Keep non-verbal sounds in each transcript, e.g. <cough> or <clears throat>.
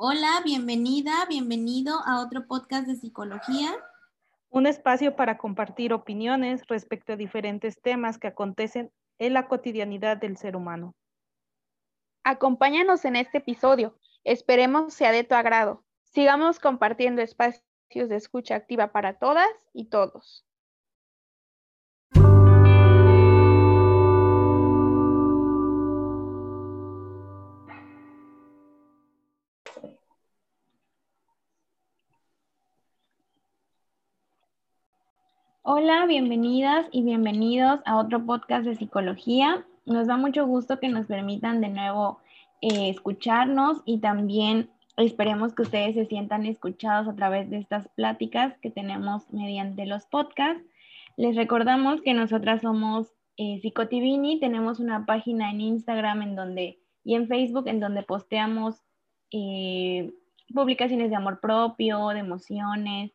Hola, bienvenida, bienvenido a otro podcast de psicología. Un espacio para compartir opiniones respecto a diferentes temas que acontecen en la cotidianidad del ser humano. Acompáñanos en este episodio. Esperemos sea de tu agrado. Sigamos compartiendo espacios de escucha activa para todas y todos. Hola, bienvenidas y bienvenidos a otro podcast de psicología. Nos da mucho gusto que nos permitan de nuevo eh, escucharnos y también esperemos que ustedes se sientan escuchados a través de estas pláticas que tenemos mediante los podcasts. Les recordamos que nosotras somos eh, Psicotivini, tenemos una página en Instagram en donde, y en Facebook en donde posteamos eh, publicaciones de amor propio, de emociones,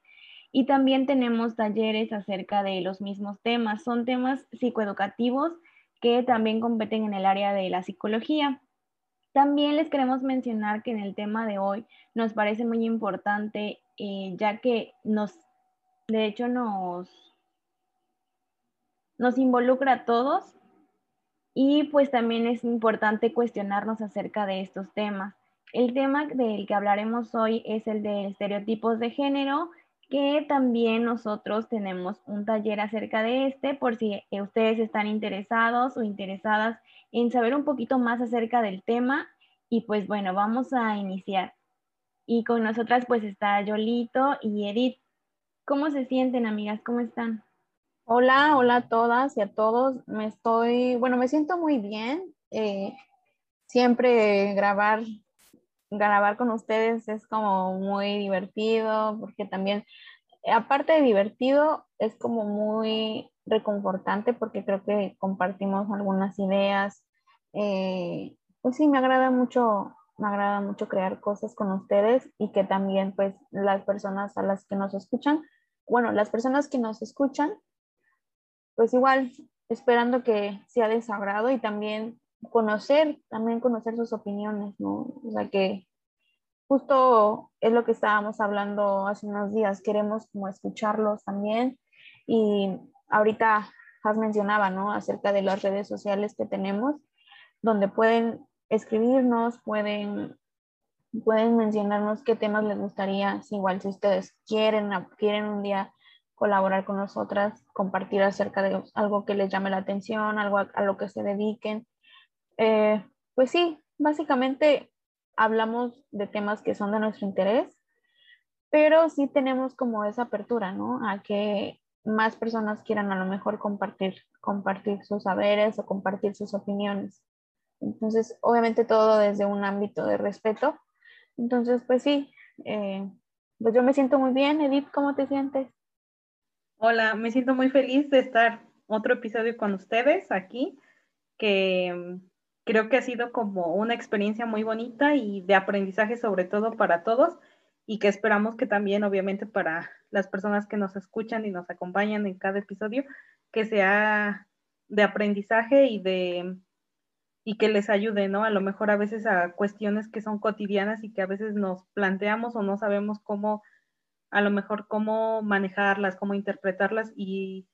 y también tenemos talleres acerca de los mismos temas. Son temas psicoeducativos que también competen en el área de la psicología. También les queremos mencionar que en el tema de hoy nos parece muy importante, eh, ya que nos, de hecho, nos, nos involucra a todos y pues también es importante cuestionarnos acerca de estos temas. El tema del que hablaremos hoy es el de estereotipos de género que también nosotros tenemos un taller acerca de este por si eh, ustedes están interesados o interesadas en saber un poquito más acerca del tema. Y pues bueno, vamos a iniciar. Y con nosotras pues está Yolito y Edith. ¿Cómo se sienten, amigas? ¿Cómo están? Hola, hola a todas y a todos. Me estoy, bueno, me siento muy bien. Eh, siempre grabar grabar con ustedes es como muy divertido, porque también, aparte de divertido, es como muy reconfortante porque creo que compartimos algunas ideas. Eh, pues sí, me agrada mucho, me agrada mucho crear cosas con ustedes y que también pues las personas a las que nos escuchan, bueno, las personas que nos escuchan, pues igual esperando que sea de y también conocer, también conocer sus opiniones, ¿no? O sea, que justo es lo que estábamos hablando hace unos días, queremos escucharlos también y ahorita Has mencionaba, ¿no? Acerca de las redes sociales que tenemos, donde pueden escribirnos, pueden, pueden mencionarnos qué temas les gustaría, igual si ustedes quieren, quieren un día colaborar con nosotras, compartir acerca de algo que les llame la atención, algo a, lo que se dediquen. Eh, pues sí, básicamente hablamos de temas que son de nuestro interés, pero sí tenemos como esa apertura, ¿no? A que más personas quieran a lo mejor compartir, compartir sus saberes o compartir sus opiniones. Entonces, obviamente todo desde un ámbito de respeto. Entonces, pues sí, eh, pues yo me siento muy bien. Edith, ¿cómo te sientes? Hola, me siento muy feliz de estar otro episodio con ustedes aquí, que creo que ha sido como una experiencia muy bonita y de aprendizaje sobre todo para todos y que esperamos que también obviamente para las personas que nos escuchan y nos acompañan en cada episodio, que sea de aprendizaje y de y que les ayude, ¿no? A lo mejor a veces a cuestiones que son cotidianas y que a veces nos planteamos o no sabemos cómo, a lo mejor cómo manejarlas, cómo interpretarlas y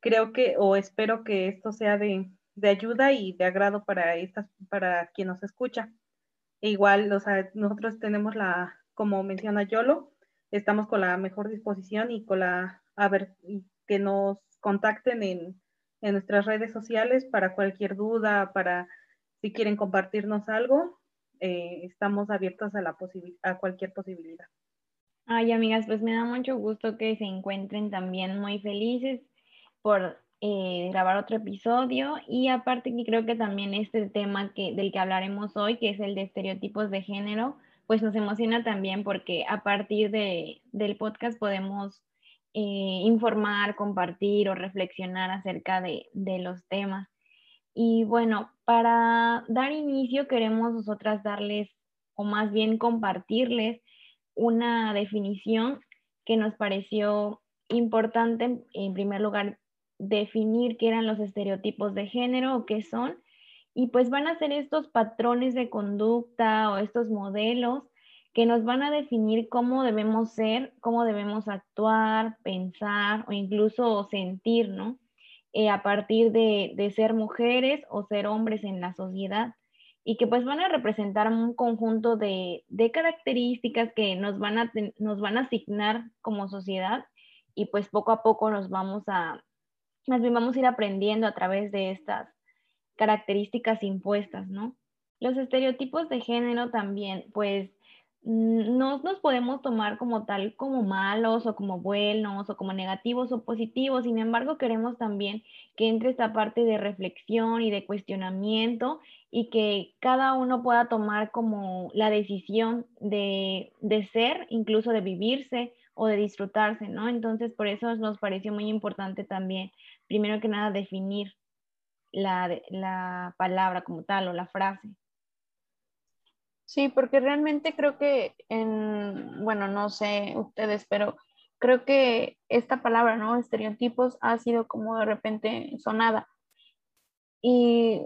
creo que o espero que esto sea de, de ayuda y de agrado para estas, para quien nos escucha. E igual, o sea, nosotros tenemos la, como menciona Yolo, estamos con la mejor disposición y con la, a ver, que nos contacten en, en nuestras redes sociales para cualquier duda, para si quieren compartirnos algo, eh, estamos abiertos a, la a cualquier posibilidad. Ay, amigas, pues me da mucho gusto que se encuentren también muy felices por eh, grabar otro episodio y aparte que creo que también este tema que, del que hablaremos hoy, que es el de estereotipos de género, pues nos emociona también porque a partir de, del podcast podemos eh, informar, compartir o reflexionar acerca de, de los temas. Y bueno, para dar inicio queremos nosotras darles, o más bien compartirles, una definición que nos pareció importante, en primer lugar, definir qué eran los estereotipos de género o qué son. Y pues van a ser estos patrones de conducta o estos modelos que nos van a definir cómo debemos ser, cómo debemos actuar, pensar o incluso sentir, ¿no? Eh, a partir de, ser mujeres o ser hombres en la sociedad y que pues van a representar un conjunto de, características que nos van, a, nos van a asignar como sociedad y pues poco a poco nos vamos a, más bien vamos a ir aprendiendo a través de estas características impuestas, ¿no? Los estereotipos de género también, pues Mm, no nos podemos tomar como tal como malos o como buenos o como negativos o positivos, sin embargo queremos también que entre esta parte de reflexión y de cuestionamiento y que cada uno pueda tomar como la decisión de, de ser, incluso de vivirse o de disfrutarse, ¿no? Entonces por eso nos pareció muy importante también, primero que nada, definir la, la palabra como tal o la frase. Sí, porque realmente creo que en, bueno, no sé ustedes, pero creo que esta palabra, ¿no? Estereotipos ha sido como de repente sonada. Y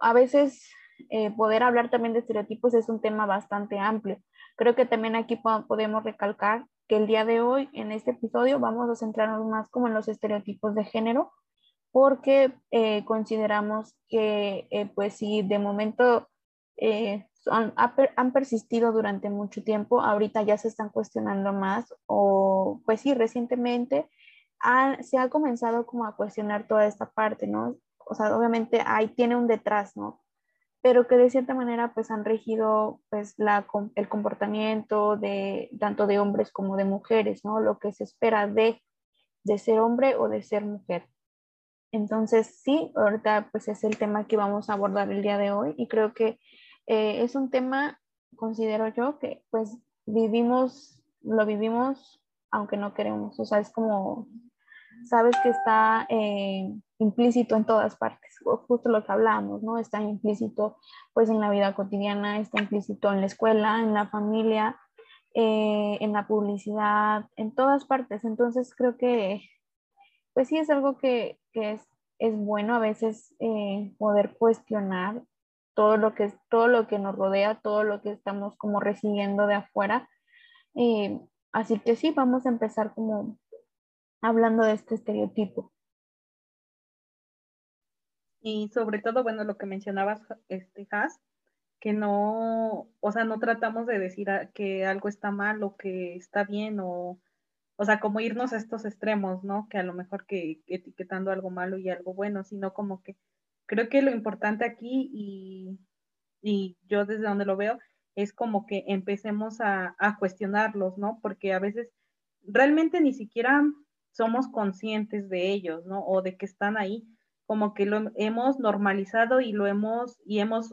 a veces eh, poder hablar también de estereotipos es un tema bastante amplio. Creo que también aquí podemos recalcar que el día de hoy, en este episodio, vamos a centrarnos más como en los estereotipos de género, porque eh, consideramos que, eh, pues si de momento han, persistido durante mucho tiempo, ahorita ya se están cuestionando más o pues sí, recientemente se ha comenzado como a cuestionar toda esta parte, ¿no? O sea, obviamente ahí tiene un detrás, ¿no? Pero que de cierta manera pues han regido pues la, el comportamiento de tanto de hombres como de mujeres, ¿no? Lo que se espera de, de ser hombre o de ser mujer. Entonces, sí, ahorita pues es el tema que vamos a abordar el día de hoy y creo que eh, es un tema, considero yo, que pues vivimos, lo vivimos aunque no queremos, o sea, es como, sabes que está eh, implícito en todas partes, justo lo que hablamos, ¿no? Está implícito pues en la vida cotidiana, está implícito en la escuela, en la familia, eh, en la publicidad, en todas partes. Entonces creo que, pues sí es algo que, es, es, bueno a veces poder cuestionar todo lo que, todo lo que nos rodea, todo lo que estamos como recibiendo de afuera. Eh, así que sí, vamos a empezar como hablando de este estereotipo. Y sobre todo, bueno, lo que mencionabas, este, Has, que no, o sea, no tratamos de decir que algo está mal o que está bien o, o sea, como irnos a estos extremos, ¿no? Que a lo mejor que etiquetando algo malo y algo bueno, sino como que creo que lo importante aquí y, y yo desde donde lo veo es como que empecemos a, a, cuestionarlos, ¿no? Porque a veces realmente ni siquiera somos conscientes de ellos, ¿no? O de que están ahí, como que lo hemos normalizado y lo hemos, y hemos,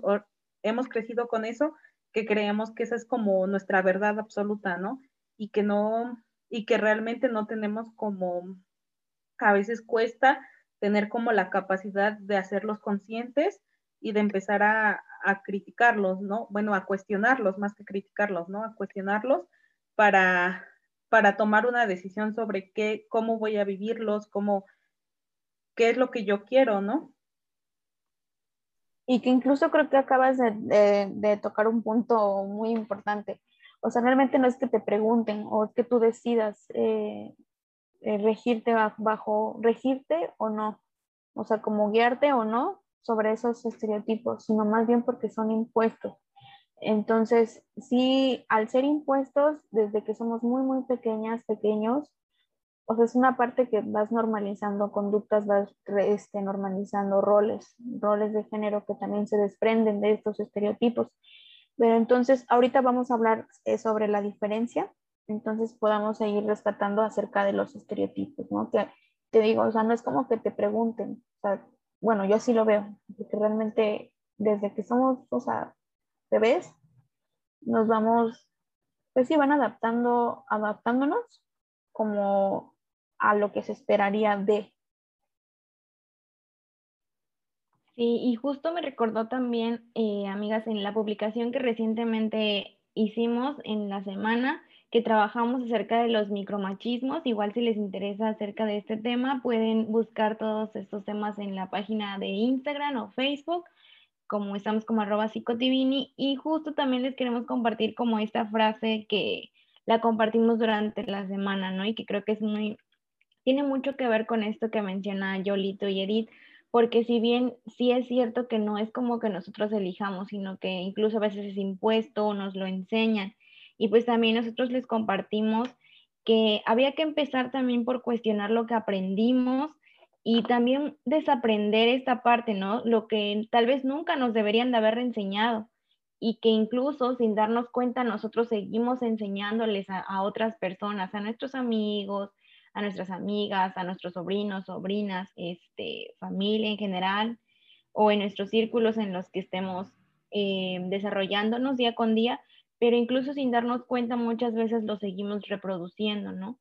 hemos crecido con eso, que creemos que esa es como nuestra verdad absoluta, ¿no? Y que no, y que realmente no tenemos como, a veces cuesta tener como la capacidad de hacerlos conscientes y de empezar a, criticarlos, ¿no? Bueno, a cuestionarlos más que criticarlos, ¿no? A cuestionarlos para, para tomar una decisión sobre qué, cómo voy a vivirlos, cómo, qué es lo que yo quiero, ¿no? Y que incluso creo que acabas de, tocar un punto muy importante. O sea, realmente no es que te pregunten o es que tú decidas eh, eh, regirte bajo, regirte o no, o sea, como guiarte o no sobre esos estereotipos, sino más bien porque son impuestos. Entonces, sí, al ser impuestos, desde que somos muy, muy pequeñas, pequeños, o sea, es una parte que vas normalizando conductas, vas este, normalizando roles, roles de género que también se desprenden de estos estereotipos. Pero entonces, ahorita vamos a hablar eh, sobre la diferencia entonces podamos seguir rescatando acerca de los estereotipos, ¿no? Que te digo, o sea, no es como que te pregunten, o sea, bueno, yo sí lo veo, porque realmente desde que somos, o sea, bebés, nos vamos, pues sí, van adaptando, adaptándonos como a lo que se esperaría de. Sí, y justo me recordó también, eh, amigas, en la publicación que recientemente hicimos en la semana, que trabajamos acerca de los micromachismos. Igual si les interesa acerca de este tema, pueden buscar todos estos temas en la página de Instagram o Facebook como estamos como arroba psicotivini y justo también les queremos compartir como esta frase que la compartimos durante la semana, ¿no? Y que creo que es muy, tiene mucho que ver con esto que menciona Yolito y Edith, porque si bien sí es cierto que no es como que nosotros elijamos, sino que incluso a veces es impuesto o nos lo enseñan. Y pues también nosotros les compartimos que había que empezar también por cuestionar lo que aprendimos y también desaprender esta parte, ¿no? Lo que tal vez nunca nos deberían de haber enseñado y que incluso sin darnos cuenta nosotros seguimos enseñándoles a, otras personas, a nuestros amigos, a nuestras amigas, a nuestros sobrinos, sobrinas, este, familia en general, o en nuestros círculos en los que estemos eh, desarrollándonos día con día, pero incluso sin darnos cuenta muchas veces lo seguimos reproduciendo, ¿no?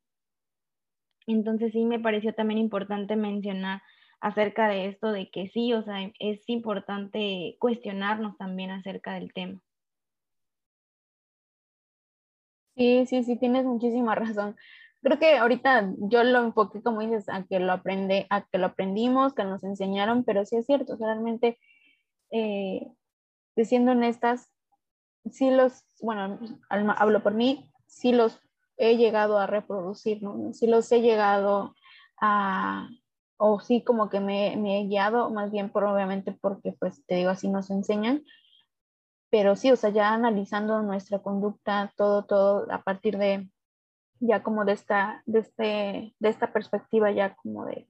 Entonces sí me pareció también importante mencionar acerca de esto, de que sí, o sea, es importante cuestionarnos también acerca del tema. Sí, sí, sí, tienes muchísima razón. Creo que ahorita yo lo enfoqué, como dices, a que lo aprende, a que lo aprendimos, que nos enseñaron, pero sí es cierto, realmente, eh, siendo honestas, sí los, bueno, hablo por mí, sí los he llegado a reproducir, ¿no? Sí los he llegado a, o sí como que me, he guiado, más bien por obviamente porque pues te digo así nos enseñan, pero sí, o sea, ya analizando nuestra conducta, todo, todo a partir de ya como de esta, de este, de esta perspectiva ya como de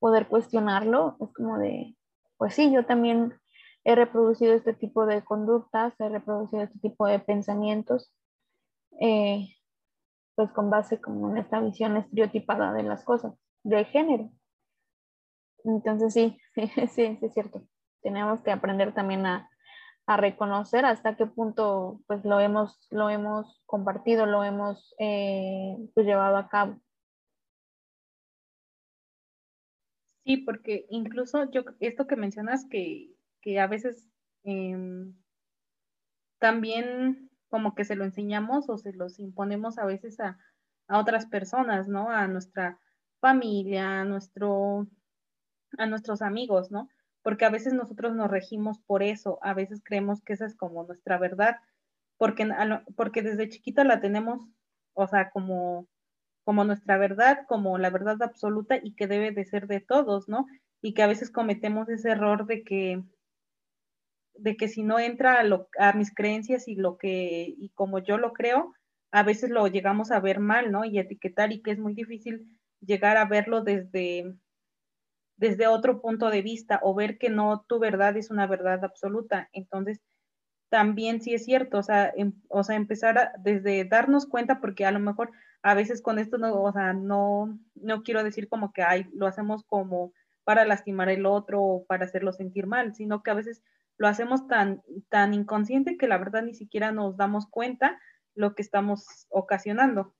poder cuestionarlo, es como de, pues sí, yo también he reproducido este tipo de conductas, he reproducido este tipo de pensamientos, eh, pues con base como en esta visión estereotipada de las cosas, de género. Entonces sí, <laughs> sí, sí, es cierto. Tenemos que aprender también a, reconocer hasta qué punto pues lo hemos, lo hemos compartido, lo hemos eh, pues, llevado a cabo. Sí, porque incluso yo, esto que mencionas que que a veces em, también como que se lo enseñamos o se los imponemos a veces a, otras personas, ¿no? A nuestra familia, a, nuestro, a nuestros amigos, ¿no? Porque a veces nosotros nos regimos por eso, a veces creemos que esa es como nuestra verdad, porque, porque desde chiquita la tenemos, o sea, como, como nuestra verdad, como la verdad absoluta y que debe de ser de todos, ¿no? Y que a veces cometemos ese error de que de que si no entra a, a, mis creencias y lo que, y como yo lo creo, a veces lo llegamos a ver mal, ¿no? Y etiquetar y que es muy difícil llegar a verlo desde, desde otro punto de vista o ver que no tu verdad es una verdad absoluta. Entonces, también sí es cierto, o sea, em, o sea empezar desde darnos cuenta, porque a lo mejor a veces con esto no, o sea, no, no quiero decir como que ay, lo hacemos como para lastimar el otro o para hacerlo sentir mal, sino que a veces lo hacemos tan, tan inconsciente que la verdad ni siquiera nos damos cuenta lo que estamos ocasionando.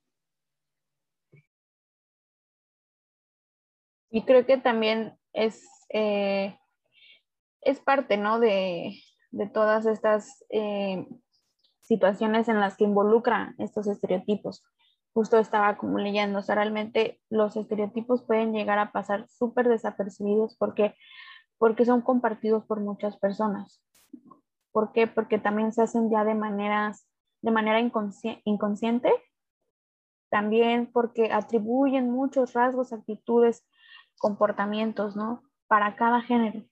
Y creo que también es, eh, es parte, ¿no? De, todas estas eh, situaciones en las que involucran estos estereotipos. Justo estaba como leyendo, o sea, realmente los estereotipos pueden llegar a pasar súper desapercibidos porque porque son compartidos por muchas personas. ¿Por qué? Porque también se hacen ya de, maneras, de manera inconsciente, también porque atribuyen muchos rasgos, actitudes, comportamientos, ¿no? Para cada género.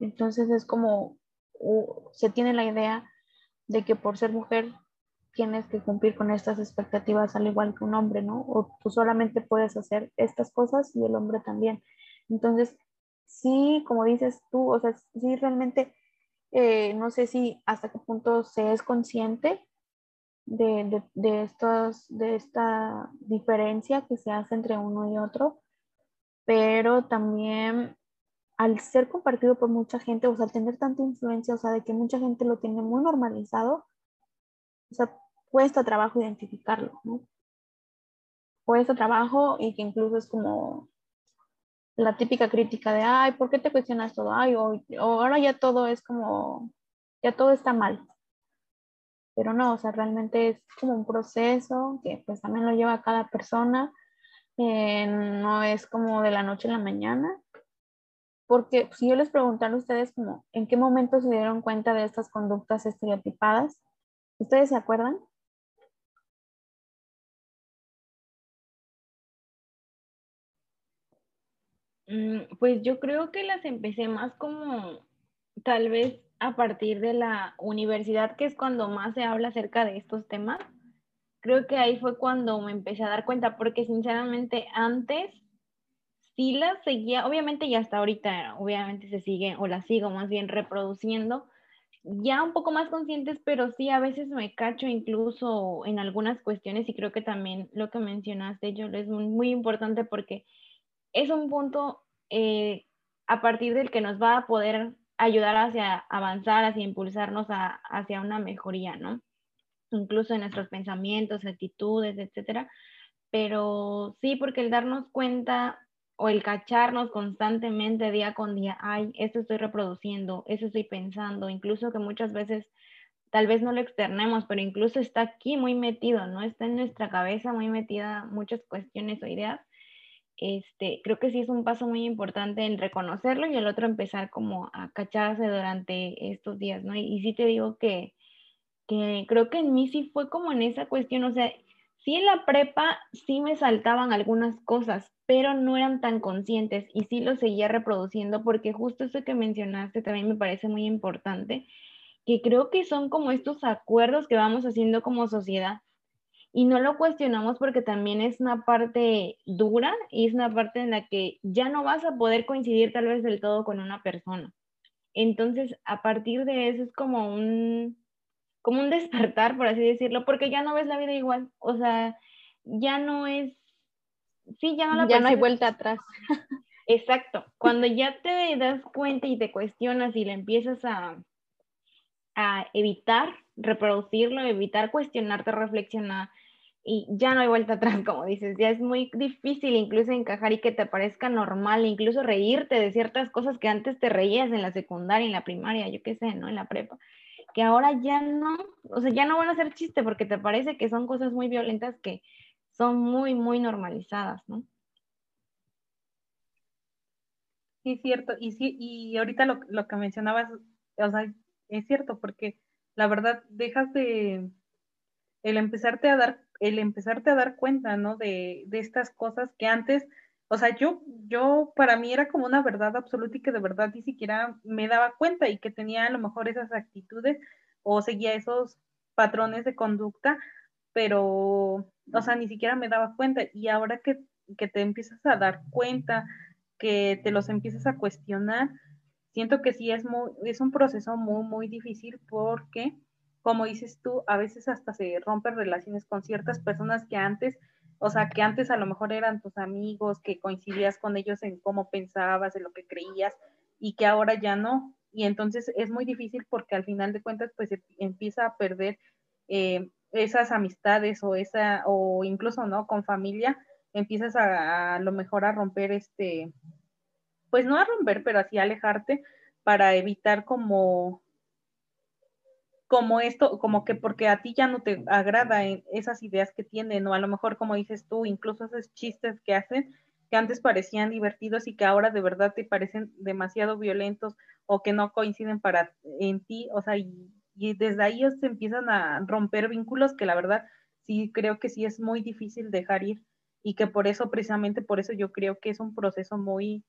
Entonces es como se tiene la idea de que por ser mujer tienes que cumplir con estas expectativas al igual que un hombre, ¿no? O tú solamente puedes hacer estas cosas y el hombre también. Entonces, sí, como dices tú, o sea, sí realmente, eh, no sé si hasta qué punto se es consciente de, estos, de esta diferencia que se hace entre uno y otro, pero también al ser compartido por mucha gente, o sea, al tener tanta influencia, o sea, de que mucha gente lo tiene muy normalizado, o sea, cuesta trabajo identificarlo, ¿no? Cuesta trabajo y que incluso es como, la típica crítica de, ay, ¿por qué te cuestionas todo? Ay, o, ahora ya todo es como, ya todo está mal. Pero no, o sea, realmente es como un proceso que pues también lo lleva cada persona. Eh, no es como de la noche a la mañana, porque si yo les preguntara a ustedes como, ¿en qué momento se dieron cuenta de estas conductas estereotipadas? ¿Ustedes se acuerdan? Pues yo creo que las empecé más como tal vez a partir de la universidad, que es cuando más se habla acerca de estos temas. Creo que ahí fue cuando me empecé a dar cuenta, porque sinceramente antes sí las seguía, obviamente ya hasta ahorita, obviamente se sigue, o las sigo más bien reproduciendo, ya un poco más conscientes, pero sí a veces me cacho incluso en algunas cuestiones y creo que también lo que mencionaste, yo es muy importante porque es un punto eh, a partir del que nos va a poder ayudar hacia avanzar, hacia impulsarnos hacia una mejoría, ¿no? Incluso en nuestros pensamientos, actitudes, etcétera. Pero sí, porque el darnos cuenta o el cacharnos constantemente día con día, ay, esto estoy reproduciendo, eso estoy pensando, incluso que muchas veces tal vez no lo externemos, pero incluso está aquí muy metido, ¿no? Está en nuestra cabeza muy metida muchas cuestiones o ideas este, creo que sí es un paso muy importante en reconocerlo y el otro empezar como a cacharse durante estos días, ¿no? Y, sí te digo que, que creo que en mí sí fue como en esa cuestión, o sea, sí en la prepa sí me saltaban algunas cosas, pero no eran tan conscientes y sí lo seguía reproduciendo porque justo eso que mencionaste también me parece muy importante, que creo que son como estos acuerdos que vamos haciendo como sociedad y no lo cuestionamos porque también es una parte dura y es una parte en la que ya no vas a poder coincidir tal vez del todo con una persona. Entonces, a partir de eso es como un, como un despertar, por así decirlo, porque ya no ves la vida igual. O sea, ya no es, sí, ya no la Ya no hay vuelta atrás. <laughs> Exacto. Cuando ya te das cuenta y te cuestionas y le empiezas a, a evitar reproducirlo, evitar cuestionarte, reflexionar, y ya no hay vuelta <laughs> atrás, como dices, ya es muy difícil incluso encajar y que te parezca normal, incluso reírte de ciertas cosas que antes te reías en la secundaria, en la primaria, yo qué sé, ¿no? En la prepa, que ahora ya no, o sea, ya no van a ser chiste porque te parece que son cosas muy violentas que son muy, muy normalizadas, ¿no? Sí, es cierto, y sí, y ahorita lo, lo que mencionabas, o sea, es cierto, porque la verdad dejas de el empezarte a dar el empezarte a dar cuenta, ¿no? De, de estas cosas que antes, o sea, yo, yo, para mí era como una verdad absoluta y que de verdad ni siquiera me daba cuenta y que tenía a lo mejor esas actitudes o seguía esos patrones de conducta, pero, o sea, ni siquiera me daba cuenta. Y ahora que, que te empiezas a dar cuenta, que te los empiezas a cuestionar, siento que sí es, muy, es un proceso muy, muy difícil porque como dices tú, a veces hasta se rompen relaciones con ciertas personas que antes, o sea, que antes a lo mejor eran tus amigos, que coincidías con ellos en cómo pensabas, en lo que creías, y que ahora ya no. Y entonces es muy difícil porque al final de cuentas, pues empieza a perder eh, esas amistades o esa, o incluso, ¿no? Con familia, empiezas a, a lo mejor a romper este, pues no a romper, pero así a alejarte para evitar como como esto, como que porque a ti ya no te agrada esas ideas que tienen, o a lo mejor como dices tú, incluso esos chistes que hacen, que antes parecían divertidos y que ahora de verdad te parecen demasiado violentos o que no coinciden para en ti, o sea, y, desde ahí se empiezan a romper vínculos que la verdad sí creo que sí es muy difícil dejar ir y que por eso, precisamente por eso yo creo que es un proceso muy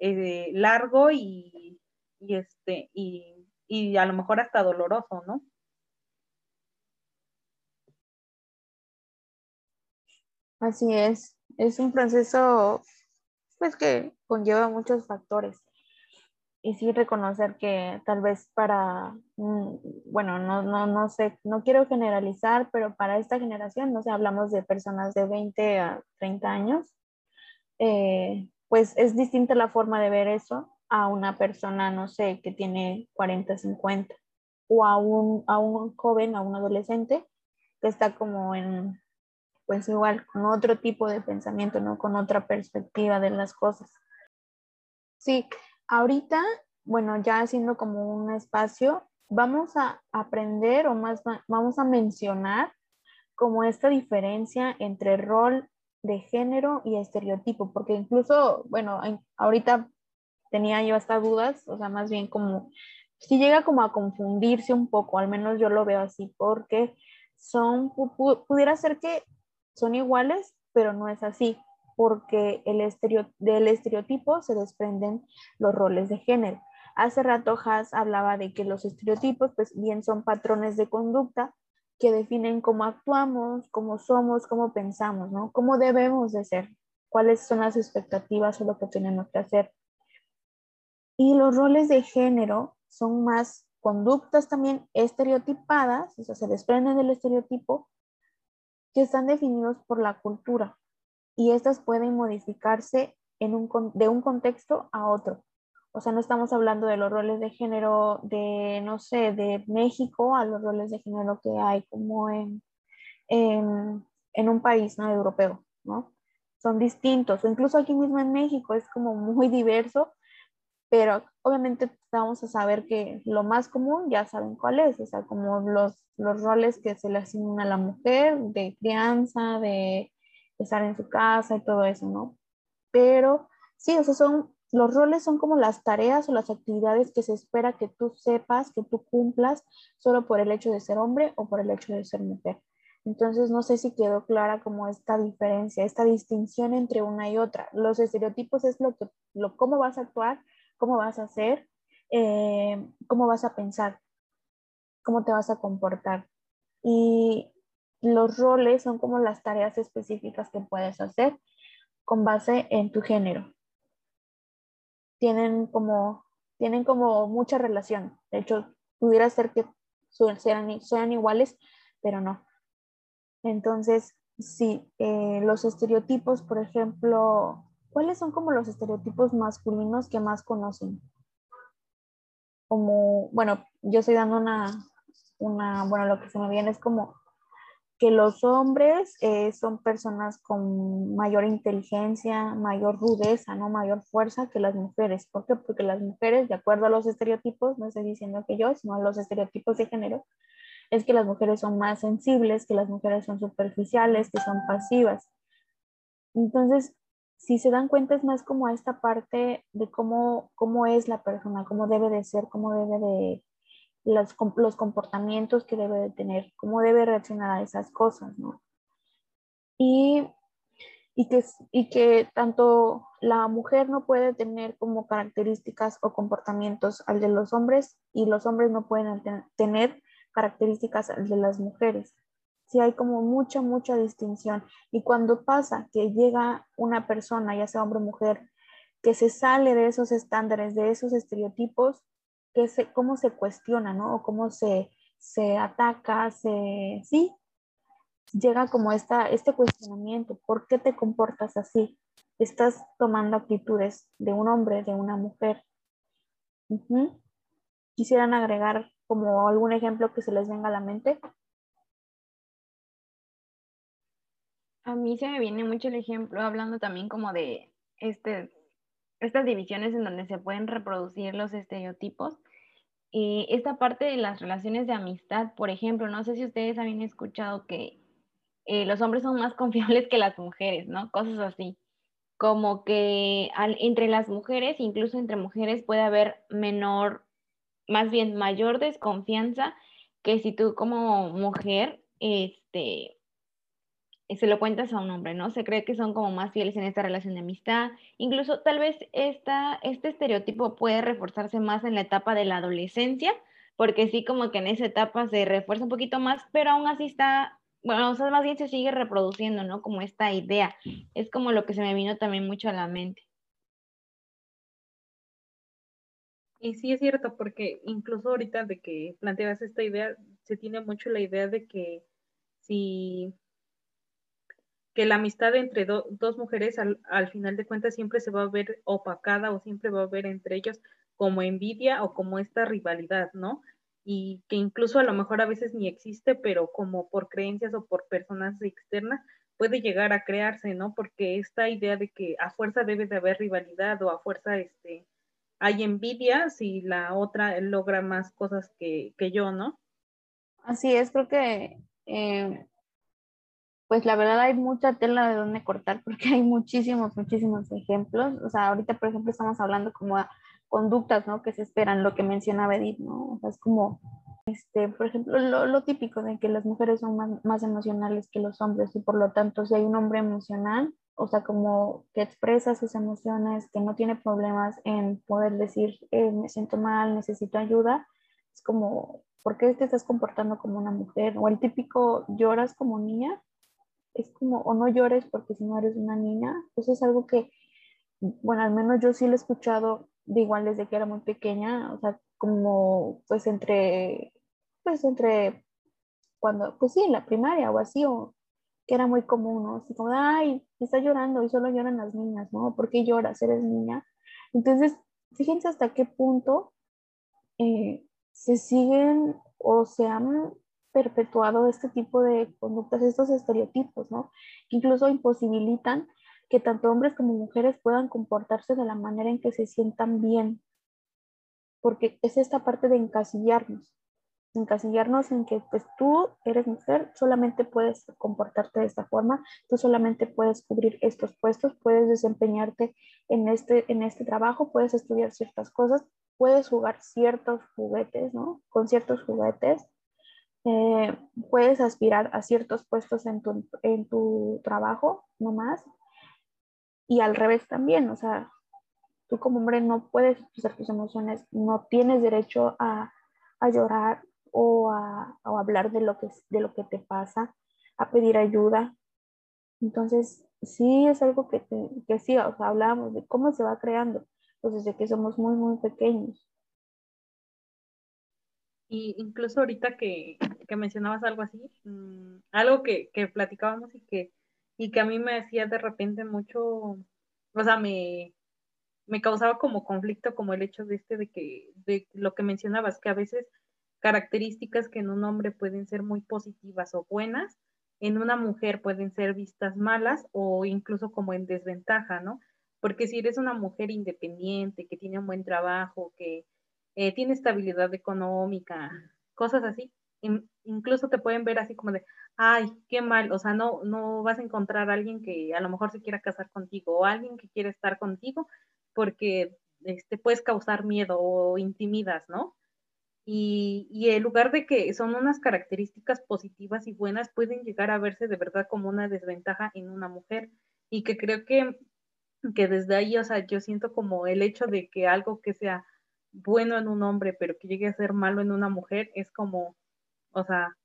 eh, largo y, y este, y y a lo mejor hasta doloroso, ¿no? Así es, es un proceso pues que conlleva muchos factores. Y sí reconocer que tal vez para, mm, bueno, no, no, no sé, no quiero generalizar, pero para esta generación, no sé, hablamos de personas de 20 a 30 años, eh, pues es distinta la forma de ver eso a una persona, no sé, que tiene 40, 50, o a un, a un joven, a un adolescente que está como en, pues igual, con otro tipo de pensamiento, ¿no? Con otra perspectiva de las cosas. Sí, ahorita, bueno, ya haciendo como un espacio, vamos a aprender o más vamos a mencionar como esta diferencia entre rol de género y estereotipo, porque incluso, bueno, ahorita tenía yo hasta dudas, o sea, más bien como, si llega como a confundirse un poco, al menos yo lo veo así, porque son, pudiera ser que son iguales, pero no es así, porque el estereo, del estereotipo se desprenden los roles de género. Hace rato Haas hablaba de que los estereotipos, pues bien son patrones de conducta que definen cómo actuamos, cómo somos, cómo pensamos, ¿no? Cómo debemos de ser, cuáles son las expectativas o lo que tenemos que hacer. Y los roles de género son más conductas también estereotipadas, o sea, se desprenden del estereotipo, que están definidos por la cultura. Y estas pueden modificarse en un, de un contexto a otro. O sea, no estamos hablando de los roles de género de, no sé, de México a los roles de género que hay como en, en, en un país no europeo, ¿no? Son distintos. O incluso aquí mismo en México es como muy diverso, pero obviamente vamos a saber que lo más común ya saben cuál es, o sea, como los, los roles que se le asignan a la mujer de crianza, de, estar en su casa y todo eso, ¿no? Pero sí, o sea, son los roles son como las tareas o las actividades que se espera que tú sepas, que tú cumplas, solo por el hecho de ser hombre o por el hecho de ser mujer. Entonces, no sé si quedó clara como esta diferencia, esta distinción entre una y otra. Los estereotipos es lo que, lo, cómo vas a actuar, cómo vas a hacer, eh, cómo vas a pensar, cómo te vas a comportar. Y los roles son como las tareas específicas que puedes hacer con base en tu género tienen como, tienen como mucha relación. De hecho, pudiera ser que sean, iguales, pero no. Entonces, sí, eh, los estereotipos, por ejemplo, ¿cuáles son como los estereotipos masculinos que más conocen? Como, bueno, yo estoy dando una, una, bueno, lo que se me viene es como que los hombres eh, son personas con mayor inteligencia, mayor rudeza, ¿no? mayor fuerza que las mujeres. ¿Por qué? Porque las mujeres, de acuerdo a los estereotipos, no estoy diciendo que yo, sino a los estereotipos de género, es que las mujeres son más sensibles, que las mujeres son superficiales, que son pasivas. Entonces, si se dan cuenta, es más como esta parte de cómo, cómo es la persona, cómo debe de ser, cómo debe de los, los comportamientos que debe de tener, cómo debe reaccionar a esas cosas, ¿no? Y, y, que, y que tanto la mujer no puede tener como características o comportamientos al de los hombres y los hombres no pueden tener características al de las mujeres. Sí hay como mucha, mucha distinción. Y cuando pasa que llega una persona, ya sea hombre o mujer, que se sale de esos estándares, de esos estereotipos, cómo se cuestiona, ¿no? O cómo se, se ataca, se, sí, llega como esta, este cuestionamiento, ¿por qué te comportas así? Estás tomando actitudes de un hombre, de una mujer. ¿Quisieran agregar como algún ejemplo que se les venga a la mente? A mí se me viene mucho el ejemplo hablando también como de este, estas divisiones en donde se pueden reproducir los estereotipos eh, esta parte de las relaciones de amistad, por ejemplo, no sé si ustedes habían escuchado que eh, los hombres son más <laughs> confiables que las mujeres, ¿no? Cosas así. Como que entre las mujeres, incluso entre mujeres, puede haber menor, más bien mayor desconfianza que si tú como mujer, este, se lo cuentas a un hombre, ¿no? Se cree que son como más fieles en esta relación de amistad. Incluso tal vez esta, este estereotipo puede reforzarse más en la etapa de la adolescencia, porque sí como que en esa etapa se refuerza un poquito más, pero aún así está, bueno, o sea, más bien se sigue reproduciendo, ¿no? Como esta idea. Es como lo que se me vino también mucho a la mente. Y sí es cierto, porque incluso ahorita de que planteas esta idea, se tiene mucho la idea de que si que la amistad entre dos mujeres al, final de cuentas siempre se va a ver opacada o siempre va a ver entre ellos como envidia o como esta rivalidad, ¿no? Y que incluso a lo mejor a veces ni existe, pero como por creencias o por personas externas puede llegar a crearse, ¿no? Porque esta idea de que a fuerza debe de haber rivalidad o a fuerza este, hay envidia si la otra logra más cosas que, yo, ¿no? Así es, creo que eh, pues la verdad hay mucha tela de donde cortar porque <laughs> hay muchísimos, muchísimos ejemplos. O sea, ahorita, por ejemplo, estamos hablando como a conductas, ¿no? Que se esperan, lo que mencionaba Edith, ¿no? O sea, es como, este, por ejemplo, lo, típico de que las mujeres son más, más, emocionales que los hombres y por lo tanto, si hay un hombre emocional, o sea, como que expresa sus emociones, que no tiene problemas en poder decir, eh, me siento mal, necesito ayuda, es como, ¿por qué te estás comportando como una mujer? O el típico lloras como niña, es como, o no llores porque si no eres una niña, eso es algo que, bueno, al menos yo sí lo he escuchado de igual desde que era muy pequeña, o sea, como pues entre, pues entre, cuando, pues sí, en la primaria o así, o que era muy común, ¿no? Así como, ay, está llorando y solo lloran las niñas, ¿no? ¿Por qué lloras? Eres niña. Entonces, fíjense hasta qué punto eh, se siguen o se han perpetuado este tipo de conductas, estos estereotipos, ¿no? Que incluso imposibilitan que tanto hombres como mujeres puedan comportarse de la manera en que se sientan bien, porque es esta parte de encasillarnos, encasillarnos en que pues tú eres mujer, solamente puedes comportarte de esta forma, tú solamente puedes cubrir estos puestos, puedes desempeñarte en este, en este trabajo, puedes estudiar ciertas cosas, puedes jugar ciertos juguetes, ¿no? Con ciertos juguetes, eh, puedes aspirar a ciertos puestos en tu, en tu trabajo, no más, y al revés también, o sea, tú como hombre no puedes expresar tus emociones, no tienes derecho a, a llorar o a, a, hablar de lo, que, de lo que te pasa, a pedir ayuda. Entonces, sí es algo que, que sí, o sea, hablamos de cómo se va creando, pues desde que somos muy, muy pequeños. Y incluso ahorita que, que mencionabas algo así, mm, algo que, que platicábamos y que y que a mí me decía de repente mucho, o sea, me, me causaba como conflicto como el hecho de este de que, de lo que mencionabas, que a veces características que en un hombre pueden ser muy positivas o buenas, en una mujer pueden ser vistas malas o incluso como en desventaja, ¿no? Porque si eres una mujer independiente, que tiene un buen trabajo, que eh, tiene estabilidad económica, cosas así, incluso te pueden ver así como de, ay, qué mal, o sea, no, no vas a encontrar a alguien que a lo mejor se quiera casar contigo o alguien que quiera estar contigo porque este, puedes causar miedo o intimidas, ¿no? Y, y en lugar de que son unas características positivas y buenas, pueden llegar a verse de verdad como una desventaja en una mujer. Y que creo que, que desde ahí, o sea, yo siento como el hecho de que algo que sea bueno en un hombre, pero que llegue a ser malo en una mujer, es como, o sea,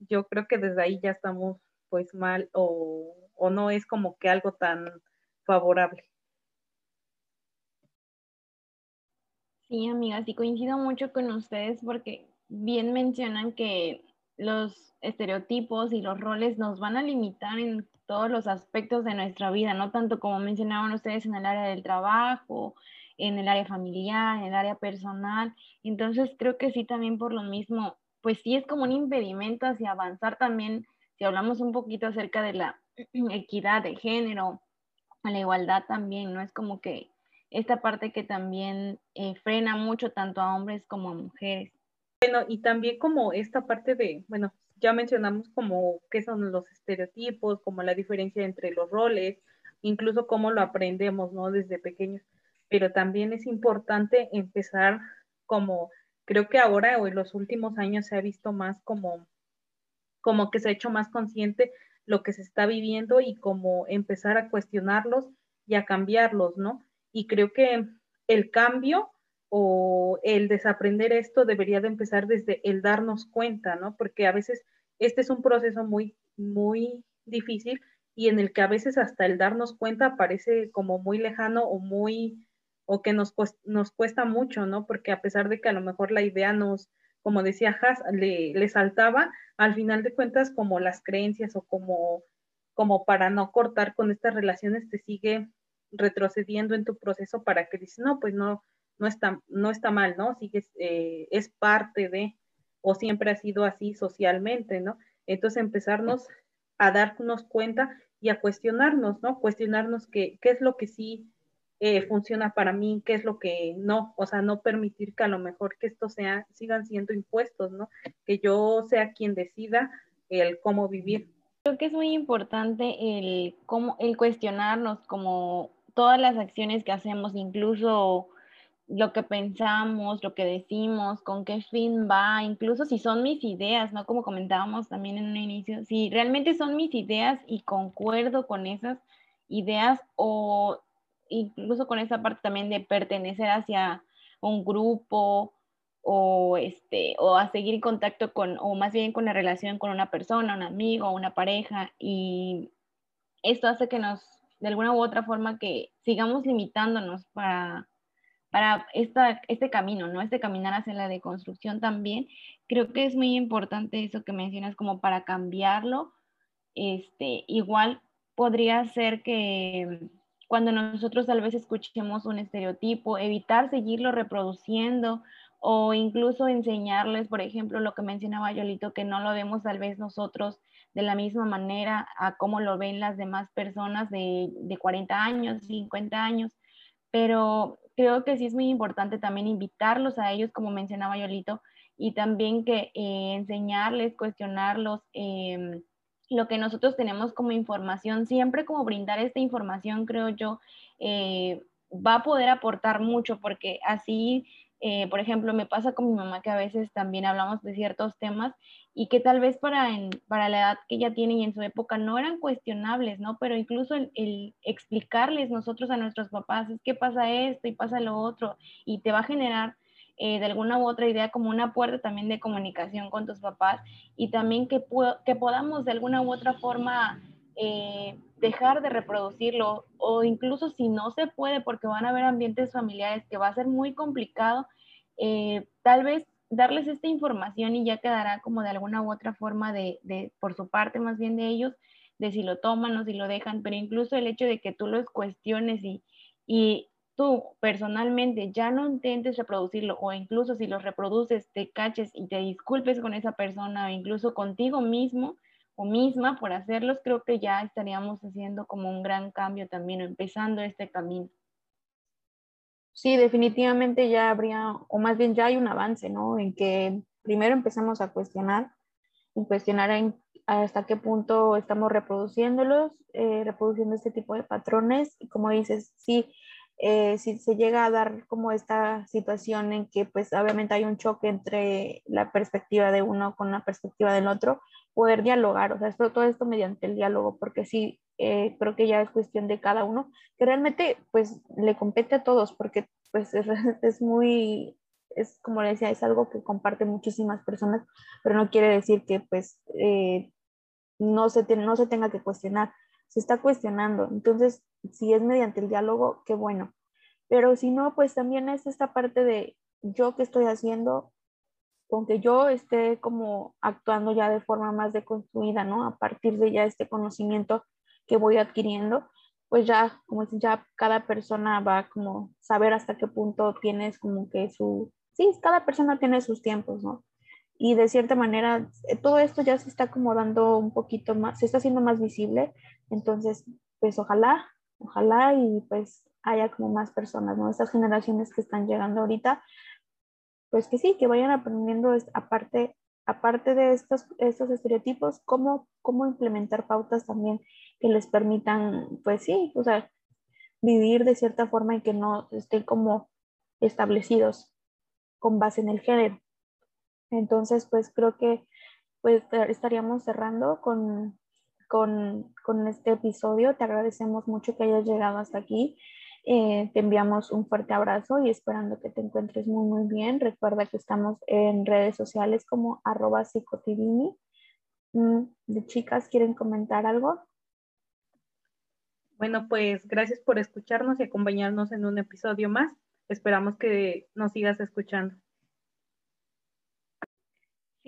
yo creo que desde ahí ya estamos pues mal o, no es como que algo tan favorable. Sí, amigas, y coincido mucho con ustedes porque bien mencionan que los estereotipos y los roles nos van a limitar en todos los aspectos de nuestra vida, no tanto como mencionaban ustedes en el área del trabajo, en el área familiar, en el área personal. Entonces creo que sí también por lo mismo pues sí es como un impedimento hacia avanzar también, si hablamos un poquito acerca de la <clears throat> equidad de género, la igualdad también, ¿no? Es como que esta parte que también eh, frena mucho tanto a hombres como a mujeres. Bueno, y también como esta parte de, bueno, ya mencionamos como qué son los estereotipos, como la diferencia entre los roles, incluso cómo lo aprendemos, ¿no? Desde pequeños. Pero también es importante empezar como creo que ahora o en los últimos años se ha visto más como, como que se ha hecho más consciente lo que se está viviendo y como empezar a cuestionarlos y a cambiarlos, ¿no? Y creo que el cambio o el desaprender esto debería de empezar desde el darnos cuenta, ¿no? Porque a veces este es un proceso muy, muy difícil y en el que a veces hasta el darnos cuenta parece como muy lejano o muy o que nos, nos cuesta mucho, ¿no? Porque a pesar de que a lo mejor la idea nos, como decía Haas, le, le saltaba, al final de cuentas como las creencias o como, como para no cortar con estas relaciones te sigue retrocediendo en tu proceso para que dices, no, pues no, no está, no está mal, ¿no? Sigues, eh, es parte de, o siempre ha sido así socialmente, ¿no? Entonces empezarnos a darnos cuenta y a cuestionarnos, ¿no? Cuestionarnos qué, qué es lo que sí eh, funciona para mí, qué es lo que no, o sea, no permitir que a lo mejor que esto sea, sigan siendo impuestos, ¿no? Que yo sea quien decida el cómo vivir. que es muy importante el, como, el cuestionarnos como todas las acciones que hacemos, incluso lo que pensamos, lo que decimos, con qué fin va, incluso si son mis ideas, ¿no? Como comentábamos también en un inicio, si realmente son mis ideas y concuerdo con esas ideas o incluso con esa parte también de pertenecer hacia un grupo o este o a seguir en contacto con o más bien con la relación con una persona, un amigo, una pareja y esto hace que nos de alguna u otra forma que sigamos limitándonos para para esta, este camino, ¿no? Este caminar hacia la deconstrucción también. Creo que es muy importante eso que mencionas como para cambiarlo. Este, igual podría ser que cuando nosotros tal vez escuchemos un estereotipo, evitar seguirlo reproduciendo o incluso enseñarles, por ejemplo, lo que mencionaba Yolito, que no lo vemos tal vez nosotros de la misma manera a cómo lo ven las demás personas de, de 40 años, 50 años, pero creo que sí es muy importante también invitarlos a ellos, como mencionaba Yolito, y también que eh, enseñarles, cuestionarlos. Eh, lo que nosotros tenemos como información, siempre como brindar esta información, creo yo, eh, va a poder aportar mucho, porque así, eh, por ejemplo, me pasa con mi mamá que a veces también hablamos de ciertos temas y que tal vez para, para la edad que ella tiene y en su época no eran cuestionables, ¿no? Pero incluso el, explicarles nosotros a nuestros papás, es que pasa esto y pasa lo otro, y te va a generar eh, de alguna u otra idea como una puerta también de comunicación con tus papás y también que, que podamos de alguna u otra forma eh, dejar de reproducirlo o incluso si no se puede porque van a haber ambientes familiares que va a ser muy complicado, eh, tal vez darles esta información y ya quedará como de alguna u otra forma de, de, por su parte más bien de ellos, de si lo toman o si lo dejan, pero incluso el hecho de que tú los cuestiones y, y tú personalmente ya no intentes reproducirlo o incluso si lo reproduces te caches y te disculpes con esa persona o incluso contigo mismo o misma por hacerlos, creo que ya estaríamos haciendo como un gran cambio también, empezando este camino. Sí, definitivamente ya habría, o más bien ya hay un avance, ¿no? En que primero empezamos a cuestionar, y cuestionar en hasta qué punto estamos reproduciéndolos, eh, reproduciendo este tipo de patrones. Y como dices, sí, eh, si se llega a dar como esta situación en que pues obviamente hay un choque entre la perspectiva de uno con la perspectiva del otro, poder dialogar, o sea, esto, todo esto mediante el diálogo, porque sí, eh, creo que ya es cuestión de cada uno, que realmente pues le compete a todos, porque pues es, <laughs> es muy, es como le decía, es algo que comparte muchísimas personas, pero no quiere decir que pues eh, no, se no se tenga que cuestionar, se está cuestionando. Entonces, si es mediante el diálogo, qué bueno. Pero si no, pues también es esta parte de yo que estoy haciendo, con que yo esté como actuando ya de forma más deconstruida, ¿no? A partir de ya este conocimiento que voy adquiriendo, pues ya, como ya cada persona va como saber hasta qué punto tienes como que su, sí, cada persona tiene sus tiempos, ¿no? Y de cierta manera, eh, todo esto ya se está acomodando un poquito más, se está haciendo más visible, entonces, pues ojalá, ojalá y pues haya como más personas, ¿no? Estas generaciones que están llegando ahorita, pues que sí, que vayan aprendiendo aparte, aparte de estos, estos estereotipos, cómo, cómo implementar pautas también que les permitan, pues sí, o sea, vivir de cierta forma y que no estén como establecidos con base en el género. Entonces, pues creo que pues estaríamos cerrando con, con, con, este episodio. Te agradecemos mucho que hayas llegado hasta aquí. Eh, te enviamos un fuerte abrazo y esperando que te encuentres muy, muy bien. Recuerda que estamos en redes sociales como arroba psicotivini. Mm, ¿De chicas quieren comentar algo? Bueno, pues gracias por escucharnos y acompañarnos en un episodio más. Esperamos que nos sigas escuchando.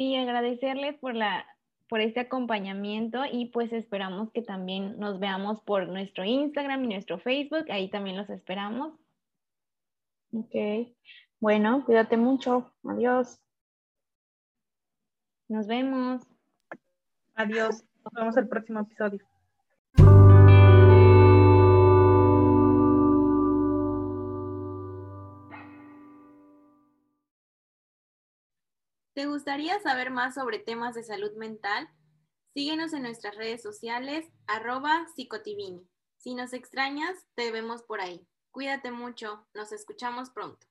Sí, agradecerles por la por este acompañamiento y pues esperamos que también nos veamos por nuestro Instagram y nuestro Facebook, ahí también los esperamos. Ok, bueno, cuídate mucho, adiós. Nos vemos. Adiós, nos vemos el próximo episodio. ¿Te gustaría saber más sobre temas de salud mental? Síguenos en nuestras redes sociales, arroba psicotivini. Si nos extrañas, te vemos por ahí. Cuídate mucho, nos escuchamos pronto.